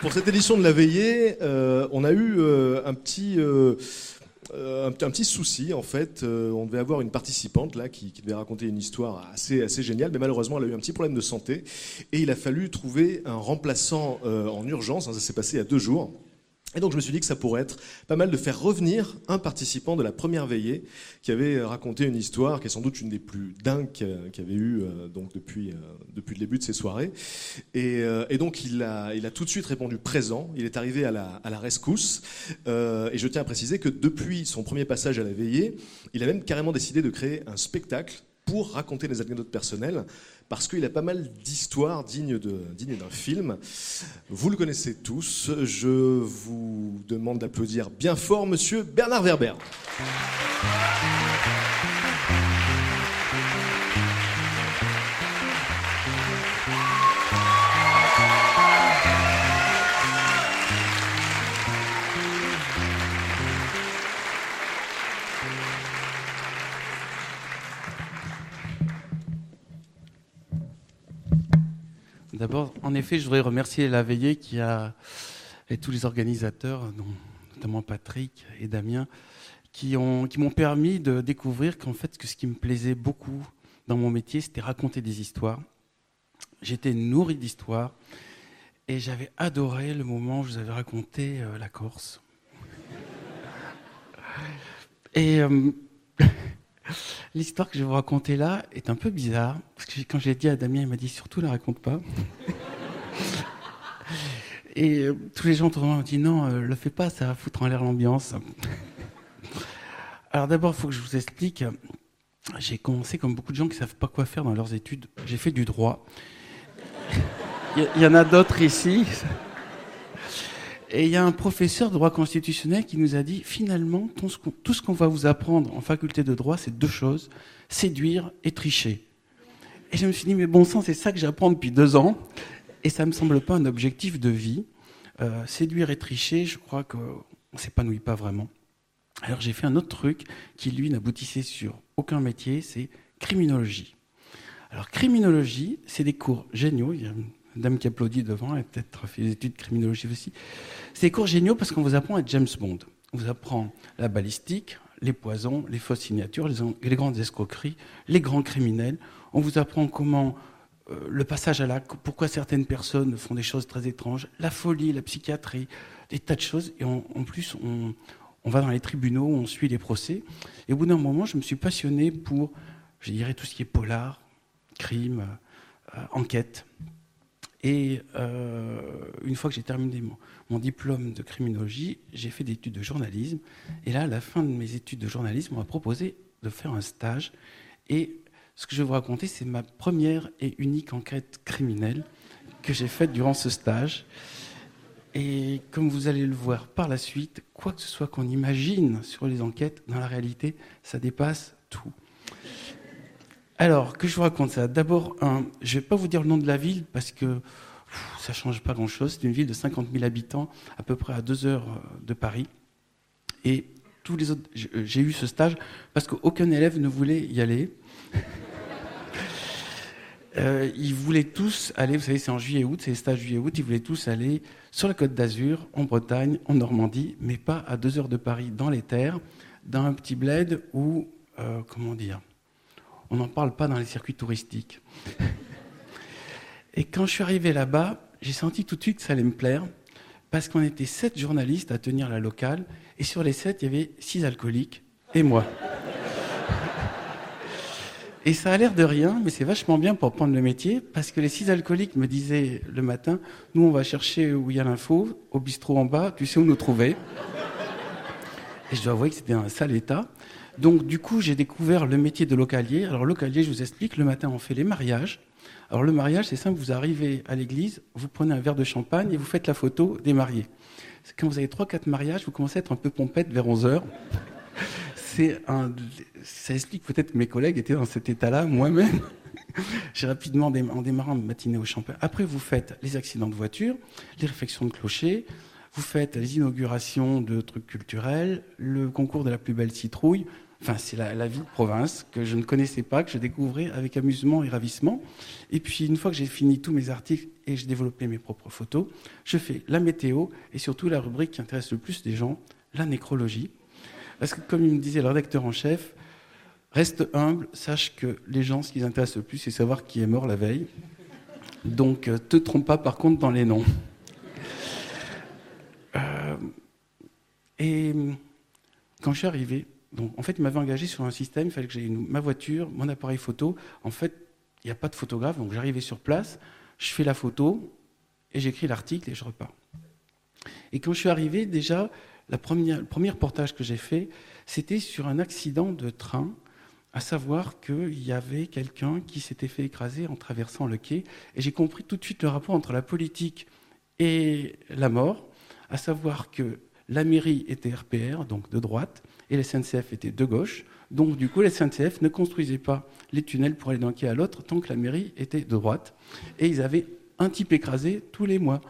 Pour cette édition de la veillée, euh, on a eu euh, un petit euh, un, petit souci en fait. On devait avoir une participante là qui, devait raconter une histoire assez géniale, mais malheureusement elle a eu un petit problème de santé et il a fallu trouver un remplaçant en urgence. ça s'est passé il y a deux jours. Et donc je me suis dit que ça pourrait être pas mal de faire revenir un participant de la première veillée qui avait raconté une histoire qui est sans doute une des plus dingues qu'il avait eu euh, donc depuis, euh, depuis le début de ces soirées. Et, euh, donc il a, il a tout de suite répondu présent, il est arrivé à la, à la rescousse. Euh, et je tiens à préciser que depuis son premier passage à la veillée, il a même carrément décidé de créer un spectacle pour raconter des anecdotes personnelles, parce qu'il a pas mal d'histoires dignes d'un film. Vous le connaissez tous. Je vous demande d'applaudir bien fort Monsieur Bernard Werber. D'abord, en effet, je voudrais remercier la veillée qui a et tous les organisateurs, notamment Patrick et Damien, qui ont qui m'ont permis de découvrir qu'en fait, que ce qui me plaisait beaucoup dans mon métier, c'était raconter des histoires. J'étais nourri d'histoires et j'avais adoré le moment où je vous avais raconté euh, la Corse. Et euh, l'histoire que je vais vous raconter là est un peu bizarre, parce que quand je l'ai dit à Damien, il m'a dit surtout ne la raconte pas. Et euh, tous les gens autour m'ont dit non, euh, le fais pas, ça va foutre en l'air l'ambiance. Alors d'abord, il faut que je vous explique. J'ai commencé comme beaucoup de gens qui savent pas quoi faire dans leurs études. J'ai fait du droit. Il y en a d'autres ici. Et il y a un professeur de droit constitutionnel qui nous a dit finalement, tout ce qu'on- va vous apprendre en faculté de droit, c'est deux choses séduire et tricher. Et je me suis dit, mais bon sang, c'est ça que j'apprends depuis deux ans. Et ça me semble pas un objectif de vie. Euh, séduire et tricher, je crois qu'on ne s'épanouit pas vraiment. Alors j'ai fait un autre truc qui, lui, n'aboutissait sur aucun métier, c'est criminologie. Alors criminologie, c'est des cours géniaux. Dame qui applaudit devant, a peut-être fait des études de criminologie aussi. C'est des cours géniaux parce qu'on vous apprend à être James Bond. On vous apprend la balistique, les poisons, les fausses signatures, les, grandes escroqueries, les grands criminels. On vous apprend comment euh, le passage à l'acte, pourquoi certaines personnes font des choses très étranges, la folie, la psychiatrie, des tas de choses. Et en, plus, on, on va dans les tribunaux, on suit les procès. Et au bout d'un moment, je me suis passionné pour, je dirais, tout ce qui est polar, crime, euh, enquête. Et euh, une fois que j'ai terminé mon, mon diplôme de criminologie, j'ai fait des études de journalisme. Et là, à la fin de mes études de journalisme, on m'a proposé de faire un stage. Et ce que je vais vous raconter, c'est ma première et unique enquête criminelle que j'ai faite durant ce stage. Et comme vous allez le voir par la suite, quoi que ce soit qu'on imagine sur les enquêtes, dans la réalité, ça dépasse tout. Alors, que je vous raconte ça? D'abord, je ne vais pas vous dire le nom de la ville parce que ça ne change pas grand-chose. C'est une ville de 50 000 habitants, à peu près à deux heures euh, de Paris. Et tous les autres, j'ai j'ai eu ce stage parce qu'aucun élève ne voulait y aller. Euh, ils voulaient tous aller, vous savez, c'est en juillet-août, c'est les stages juillet-août, ils voulaient tous aller sur la côte d'Azur, en Bretagne, en Normandie, mais pas à deux heures de Paris, dans les terres, dans un petit bled où, euh, comment dire, on n'en parle pas dans les circuits touristiques. Et quand je suis arrivé là-bas, j'ai senti tout de suite que ça allait me plaire, parce qu'on était sept journalistes à tenir la locale, et sur les sept, il y avait six alcooliques et moi. Et ça a l'air de rien, mais c'est vachement bien pour prendre le métier, parce que les six alcooliques me disaient le matin, nous on va chercher où il y a l'info, au bistrot en bas, tu sais où nous trouver. Et je dois avouer que c'était un sale état. Donc du coup, j'ai découvert le métier de localier. Alors localier, je vous explique, le matin on fait les mariages. Alors le mariage, c'est simple, vous arrivez à l'église, vous prenez un verre de champagne et vous faites la photo des mariés. Quand vous avez 3-4 mariages, vous commencez à être un peu pompette vers 11 heures. C'est un, ça explique peut-être que mes collègues étaient dans cet état-là, moi-même. J'ai rapidement, en démarrant ma matinée au champagne. Après, vous faites les accidents de voiture, les réflexions de clocher, vous faites les inaugurations de trucs culturels, le concours de la plus belle citrouille, Enfin, c'est la, vie de province que je ne connaissais pas, que je découvrais avec amusement et ravissement. Et puis, une fois que j'ai fini tous mes articles et j'ai développé mes propres photos, je fais la météo et surtout la rubrique qui intéresse le plus des gens, la nécrologie. Parce que, comme il me disait le rédacteur en chef, reste humble, sache que les gens, ce qui les intéresse le plus, c'est savoir qui est mort la veille. Donc, euh, te trompe pas par contre dans les noms. Euh, et quand je suis arrivé, donc, en fait, il m'avait engagé sur un système, il fallait que j'aie ma voiture, mon appareil photo. En fait, il n'y a pas de photographe, donc j'arrivais sur place, je fais la photo, et j'écris l'article, et je repars. Et quand je suis arrivé, déjà, le premier reportage que j'ai fait, c'était sur un accident de train, à savoir qu'il y avait quelqu'un qui s'était fait écraser en traversant le quai, et j'ai compris tout de suite le rapport entre la politique et la mort, à savoir que la mairie était RPR, donc de droite, et la SNCF était de gauche. Donc, du coup, la SNCF ne construisait pas les tunnels pour aller d'un quai à l'autre tant que la mairie était de droite. Et ils avaient un type écrasé tous les mois.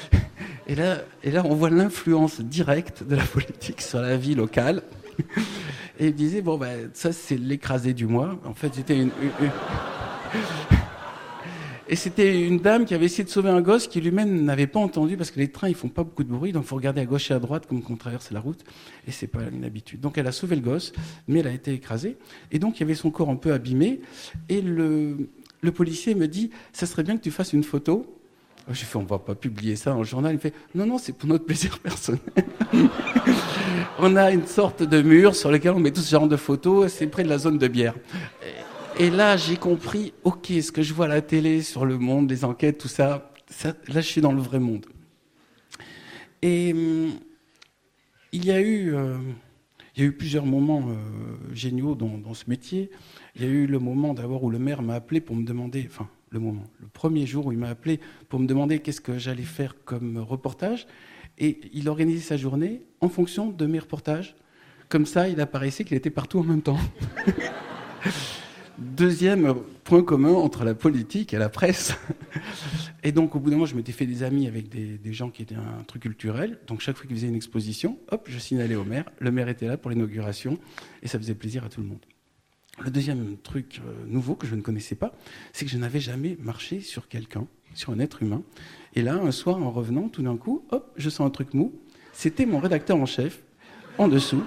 et, là, et là, on voit l'influence directe de la politique sur la vie locale. Et ils disaient, bon, ben, ça, c'est l'écrasé du mois. En fait, c'était une et c'était une dame qui avait essayé de sauver un gosse qui lui-même n'avait pas entendu parce que les trains ils font pas beaucoup de bruit, donc faut regarder à gauche et à droite comme quand on traverse la route. Et c'est pas une habitude. Donc elle a sauvé le gosse, mais elle a été écrasée. Et donc il y avait son corps un peu abîmé. Et le, le policier me dit, ça serait bien que tu fasses une photo. J'ai fait, on va pas publier ça en journal. Il fait, non, non, c'est pour notre plaisir personnel. on a une sorte de mur sur lequel on met tout ce genre de photos. C'est près de la zone de bière. Là, j'ai compris, ok, ce que je vois à la télé sur le monde, les enquêtes, tout ça, là, je suis dans le vrai monde. Et hum, il, y a eu, euh, il y a eu plusieurs moments euh, géniaux dans, ce métier. Il y a eu le moment d'abord où le maire m'a appelé pour me demander, enfin, le moment, le premier jour où il m'a appelé pour me demander qu'est-ce que j'allais faire comme reportage. Et il organisait sa journée en fonction de mes reportages. Comme ça, il apparaissait qu'il était partout en même temps. Deuxième point commun entre la politique et la presse. Et donc, au bout d'un moment, je m'étais fait des amis avec des, gens qui étaient un truc culturel. Donc, chaque fois qu'ils faisaient une exposition, hop, je signalais au maire. Le maire était là pour l'inauguration et ça faisait plaisir à tout le monde. Le deuxième truc euh, nouveau que je ne connaissais pas, c'est que je n'avais jamais marché sur quelqu'un, sur un être humain. Et là, un soir, en revenant, tout d'un coup, hop, je sens un truc mou. C'était mon rédacteur en chef, en dessous.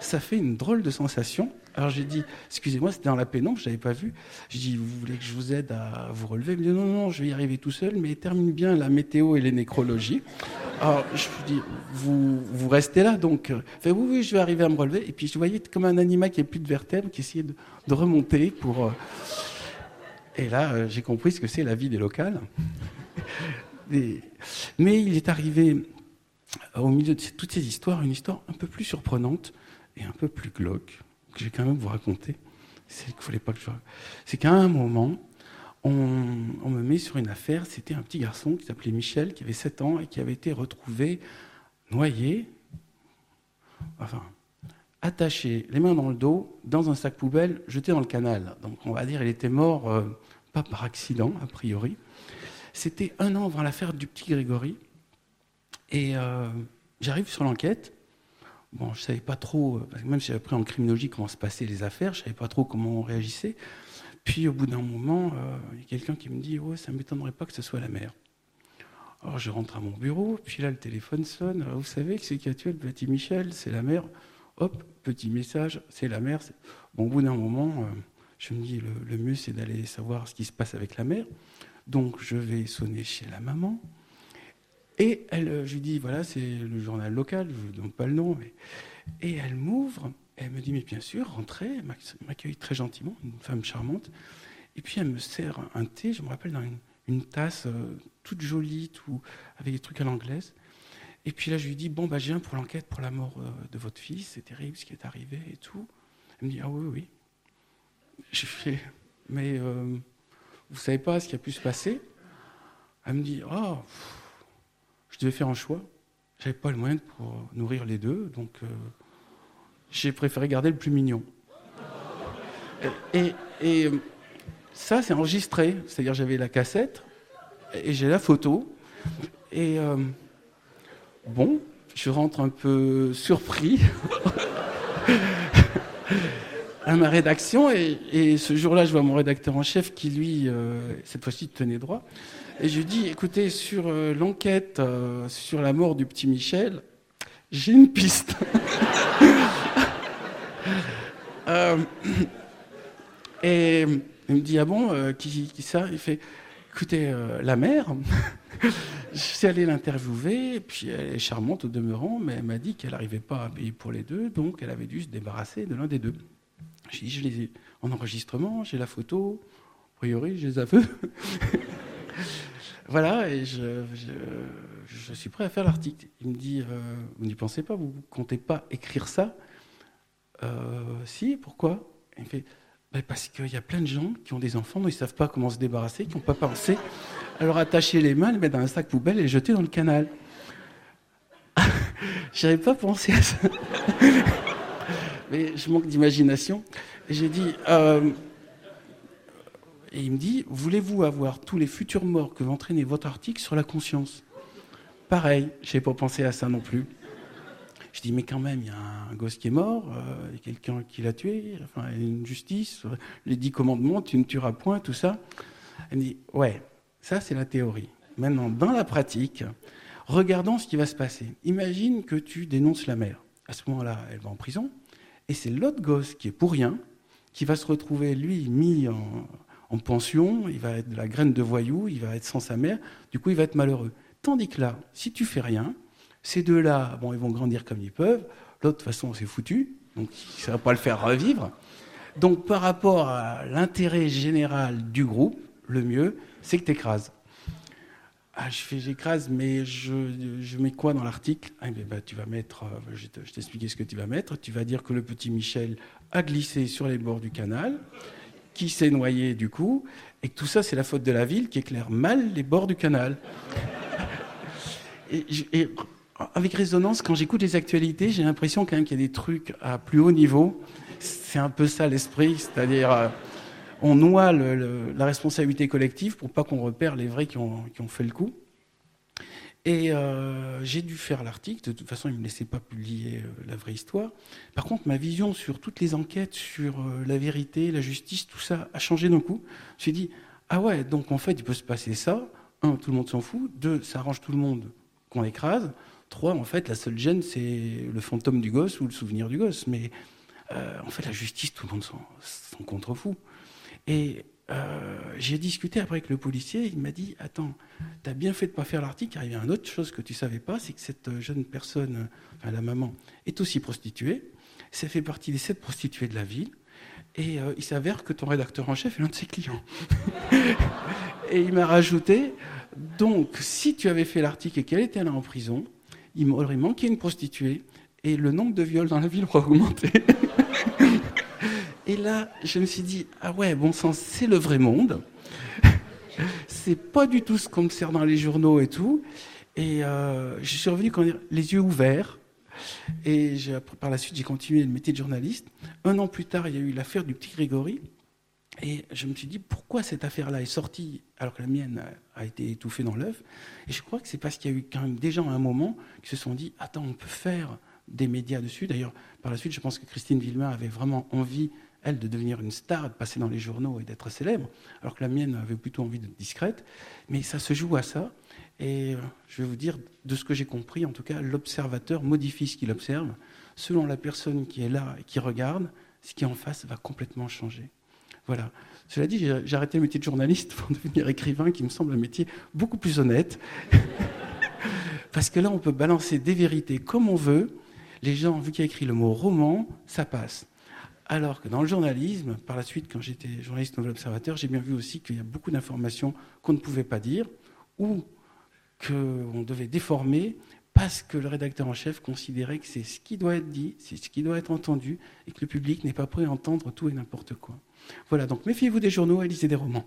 Ça fait une drôle de sensation. Alors j'ai dit, excusez-moi, c'était dans la pénombre, je n'avais pas vu. J'ai dit, vous voulez que je vous aide à vous relever? Il me dit, non, non, je vais y arriver tout seul, mais termine bien la météo et les nécrologies. Alors je lui dis, vous, vous restez là donc fait, Oui, oui, je vais arriver à me relever. Et puis je voyais comme un animal qui n'a plus de vertèbres, qui essayait de, remonter pour. Euh, et là, euh, j'ai compris ce que c'est la vie des locales. Mais il est arrivé au milieu de toutes ces histoires, une histoire un peu plus surprenante et un peu plus glauque que je vais quand même vous raconter. C'est qu'il fallait pas que je. C'est qu'à un moment, on, me met sur une affaire. C'était un petit garçon qui s'appelait Michel, qui avait 7 ans et qui avait été retrouvé noyé, enfin, attaché, les mains dans le dos, dans un sac poubelle, jeté dans le canal. Donc on va dire il était mort, euh, pas par accident, a priori. C'était un an avant l'affaire du petit Grégory. Et euh, j'arrive sur l'enquête. Bon, je savais pas trop, euh, même si j'avais appris en criminologie comment se passaient les affaires, je savais pas trop comment on réagissait. Puis au bout d'un moment, euh, il y a quelqu'un qui me dit, ouais, ça m'étonnerait pas que ce soit la mère. Alors je rentre à mon bureau, puis là le téléphone sonne. vous savez que c'est qui a tué le petit Michel C'est la mère. Hop, petit message, c'est la mère. Bon, au bout d'un moment, euh, je me dis, le mieux c'est d'aller savoir ce qui se passe avec la mère. Donc je vais sonner chez la maman. Et elle, euh, je lui dis, voilà, c'est le journal local, je ne donne pas le nom. Et elle m'ouvre, elle me dit, mais bien sûr, rentrez, elle m'accueille très gentiment, une femme charmante. Et puis elle me sert un thé, je me rappelle, dans une, tasse euh, toute jolie, tout, avec des trucs à l'anglaise. Et puis là, je lui dis, bon, bah, je viens pour l'enquête pour la mort euh, de votre fils, c'est terrible ce qui est arrivé et tout. Elle me dit, ah oui, oui. Je fais, mais euh, vous savez pas ce qui a pu se passer? Elle me dit, ah, je devais faire un choix. J'avais pas le moyen pour nourrir les deux, donc euh, j'ai préféré garder le plus mignon. Et, ça, c'est enregistré. C'est-à-dire, j'avais la cassette et j'ai la photo. Et euh, bon, je rentre un peu surpris à ma rédaction. Et, ce jour-là, je vois mon rédacteur en chef qui, lui, euh, cette fois-ci, tenait droit. Et je lui dis écoutez, sur euh, l'enquête sur la mort du petit Michel, j'ai une piste. et il me dit Ah bon, euh, qui, ça? Il fait Écoutez, euh, la mère, je suis allé l'interviewer, puis elle est charmante au demeurant, mais elle m'a dit qu'elle n'arrivait pas à payer pour les deux, donc elle avait dû se débarrasser de l'un des deux. J'ai dit Je les ai en enregistrement, j'ai la photo, a priori, j'ai les aveux. voilà, et je, je, suis prêt à faire l'article. Il me dit euh, Vous n'y pensez pas, vous ne comptez pas écrire ça? Si, pourquoi? Il me fait ben, parce qu'il y a plein de gens qui ont des enfants dont ils ne savent pas comment se débarrasser, qui n'ont pas pensé à leur attacher les mains, les mettre dans un sac poubelle et les jeter dans le canal. J'avais pas pensé à ça. Mais je manque d'imagination. Et j'ai dit. Euh, et il me dit Voulez-vous avoir tous les futurs morts que va entraîner votre article sur la conscience? Pareil, je n'avais pas pensé à ça non plus. Je dis, mais quand même, il y a un gosse qui est mort, euh, il y a quelqu'un qui l'a tué, enfin, une justice, les dix commandements, tu ne tueras point, tout ça. Elle me dit, ouais, ça c'est la théorie. Maintenant, dans la pratique, regardons ce qui va se passer. Imagine que tu dénonces la mère. À ce moment-là, elle va en prison, et c'est l'autre gosse qui est pour rien, qui va se retrouver, lui, mis en, en pension, il va être de la graine de voyou, il va être sans sa mère, du coup, il va être malheureux. Tandis que là, si tu fais rien, ces deux-là, bon, ils vont grandir comme ils peuvent. L'autre, de toute façon, c'est foutu. Donc, ça ne va pas le faire revivre. Donc, par rapport à l'intérêt général du groupe, le mieux, c'est que tu écrases. Ah, je fais, j'écrase, mais je, mets quoi dans l'article? Ah, bah, Tu vas mettre, euh, je t'expliquer ce que tu vas mettre. Tu vas dire que le petit Michel a glissé sur les bords du canal, qui s'est noyé du coup, et que tout ça, c'est la faute de la ville qui éclaire mal les bords du canal. et, avec résonance, quand j'écoute les actualités, j'ai l'impression quand même qu'il y a des trucs à plus haut niveau. C'est un peu ça l'esprit, c'est-à-dire euh, on noie la responsabilité collective pour pas qu'on repère les vrais qui ont, fait le coup. Et euh, j'ai dû faire l'article. De toute façon, il ne me laissait pas publier euh, la vraie histoire. Par contre, ma vision sur toutes les enquêtes, sur la vérité, la justice, tout ça a changé d'un coup. Je me suis dit, ah ouais, donc en fait, il peut se passer ça. Un, tout le monde s'en fout. Deux, ça arrange tout le monde qu'on écrase. Trois, en fait, la seule gêne, c'est le fantôme du gosse ou le souvenir du gosse. Mais euh, en fait, la justice, tout le monde s'en contrefout. Et euh, j'ai discuté après avec le policier, il m'a dit Attends, tu as bien fait de pas faire l'article, il y a une autre chose que tu savais pas, c'est que cette jeune personne, enfin la maman, est aussi prostituée. Ça fait partie des sept prostituées de la ville. Et euh, il s'avère que ton rédacteur en chef est l'un de ses clients. et il m'a rajouté Donc, si tu avais fait l'article et qu'elle était là en prison, il m'aurait manqué une prostituée et le nombre de viols dans la ville aurait augmenté. et là, je me suis dit, ah ouais, bon sang, c'est le vrai monde. c'est pas du tout ce qu'on me sert dans les journaux et tout. Et euh, je suis revenu quand les yeux ouverts. Et par la suite, j'ai continué le métier de journaliste. Un an plus tard, il y a eu l'affaire du petit Grégory. Et je me suis dit, pourquoi cette affaire-là est sortie alors que la mienne a, été étouffée dans l'œuf? Et je crois que c'est parce qu'il y a eu quand même des gens à un moment qui se sont dit, attends, on peut faire des médias dessus. D'ailleurs, par la suite, je pense que Christine Villemin avait vraiment envie, elle, de devenir une star, de passer dans les journaux et d'être célèbre, alors que la mienne avait plutôt envie d'être discrète. Mais ça se joue à ça. Et euh, je vais vous dire, de ce que j'ai compris, en tout cas, l'observateur modifie ce qu'il observe. Selon la personne qui est là et qui regarde, ce qui est en face va complètement changer. Voilà. Cela dit, j'ai arrêté le métier de journaliste pour devenir écrivain, qui me semble un métier beaucoup plus honnête. Parce que là, on peut balancer des vérités comme on veut. Les gens, vu qu'il y a écrit le mot roman, ça passe. Alors que dans le journalisme, par la suite, quand j'étais journaliste Nouvel Observateur, j'ai bien vu aussi qu'il y a beaucoup d'informations qu'on ne pouvait pas dire ou qu'on devait déformer parce que le rédacteur en chef considérait que c'est ce qui doit être dit, c'est ce qui doit être entendu, et que le public n'est pas prêt à entendre tout et n'importe quoi. Voilà, donc méfiez-vous des journaux et lisez des romans.